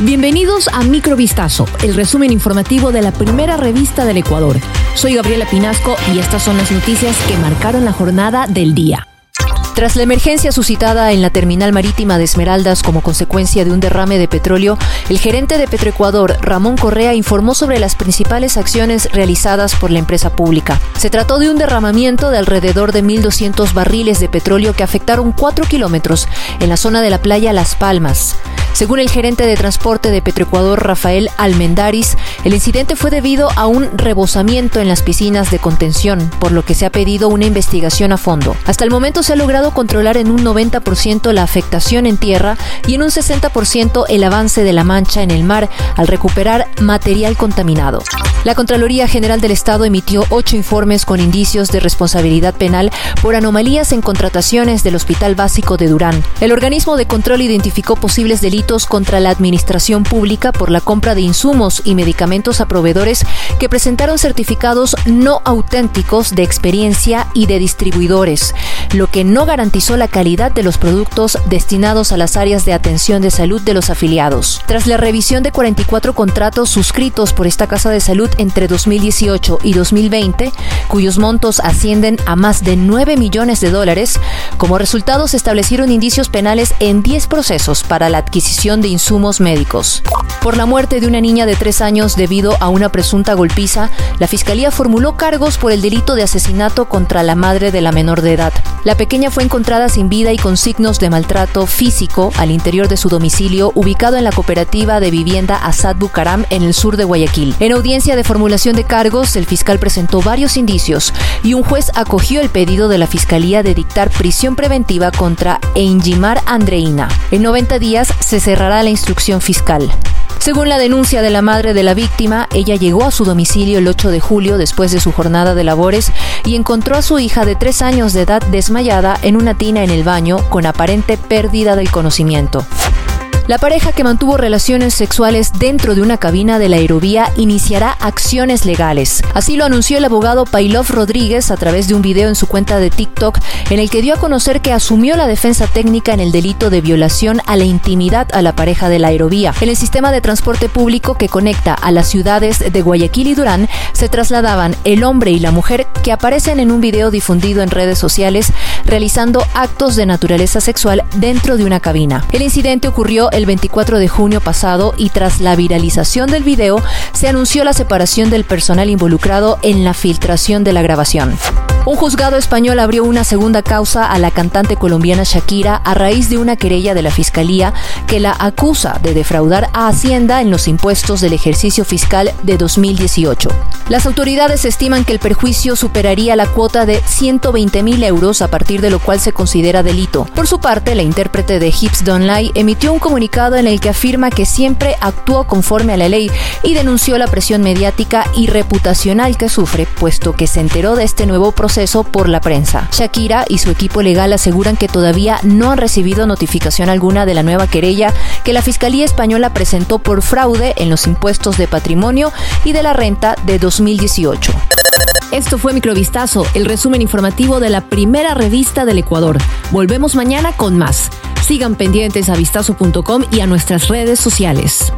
Bienvenidos a Microvistazo, el resumen informativo de la primera revista del Ecuador. Soy Gabriela Pinasco y estas son las noticias que marcaron la jornada del día. Tras la emergencia suscitada en la terminal marítima de Esmeraldas como consecuencia de un derrame de petróleo, el gerente de Petroecuador, Ramón Correa, informó sobre las principales acciones realizadas por la empresa pública. Se trató de un derramamiento de alrededor de 1.200 barriles de petróleo que afectaron 4 kilómetros en la zona de la playa Las Palmas. Según el gerente de transporte de Petroecuador, Rafael Almendaris, el incidente fue debido a un rebosamiento en las piscinas de contención, por lo que se ha pedido una investigación a fondo. Hasta el momento se ha logrado controlar en un 90% la afectación en tierra y en un 60% el avance de la mancha en el mar al recuperar material contaminado. La Contraloría General del Estado emitió ocho informes con indicios de responsabilidad penal por anomalías en contrataciones del Hospital Básico de Durán. El organismo de control identificó posibles delitos contra la administración pública por la compra de insumos y medicamentos a proveedores que presentaron certificados no auténticos de experiencia y de distribuidores, lo que no garantizó la calidad de los productos destinados a las áreas de atención de salud de los afiliados. Tras la revisión de 44 contratos suscritos por esta Casa de Salud entre 2018 y 2020, cuyos montos ascienden a más de 9 millones de dólares, como resultado se establecieron indicios penales en 10 procesos para la adquisición de insumos médicos. Por la muerte de una niña de 3 años debido a una presunta golpiza, la Fiscalía formuló cargos por el delito de asesinato contra la madre de la menor de edad. La pequeña fue encontrada sin vida y con signos de maltrato físico al interior de su domicilio ubicado en la cooperativa de vivienda Asad Bucaram en el sur de Guayaquil. En audiencia de formulación de cargos, el fiscal presentó varios indicios y un juez acogió el pedido de la Fiscalía de dictar prisión preventiva contra Enjimar Andreina. En 90 días se cerrará la instrucción fiscal. Según la denuncia de la madre de la víctima, ella llegó a su domicilio el 8 de julio después de su jornada de labores y encontró a su hija de 3 años de edad desmayada en una tina en el baño con aparente pérdida del conocimiento. La pareja que mantuvo relaciones sexuales dentro de una cabina de la aerovía iniciará acciones legales. Así lo anunció el abogado Pailov Rodríguez a través de un video en su cuenta de TikTok en el que dio a conocer que asumió la defensa técnica en el delito de violación a la intimidad a la pareja de la aerovía. En el sistema de transporte público que conecta a las ciudades de Guayaquil y Durán se trasladaban el hombre y la mujer que aparecen en un video difundido en redes sociales realizando actos de naturaleza sexual dentro de una cabina. El incidente ocurrió el 24 de junio pasado y tras la viralización del video se anunció la separación del personal involucrado en la filtración de la grabación. Un juzgado español abrió una segunda causa a la cantante colombiana Shakira a raíz de una querella de la Fiscalía que la acusa de defraudar a Hacienda en los impuestos del ejercicio fiscal de 2018. Las autoridades estiman que el perjuicio superaría la cuota de 120 mil euros, a partir de lo cual se considera delito. Por su parte, la intérprete de Hips Don't Lie emitió un comunicado en el que afirma que siempre actuó conforme a la ley y denunció la presión mediática y reputacional que sufre, puesto que se enteró de este nuevo por la prensa. Shakira y su equipo legal aseguran que todavía no han recibido notificación alguna de la nueva querella que la Fiscalía Española presentó por fraude en los impuestos de patrimonio y de la renta de 2018. Esto fue Microvistazo, el resumen informativo de la primera revista del Ecuador. Volvemos mañana con más. Sigan pendientes a vistazo.com y a nuestras redes sociales.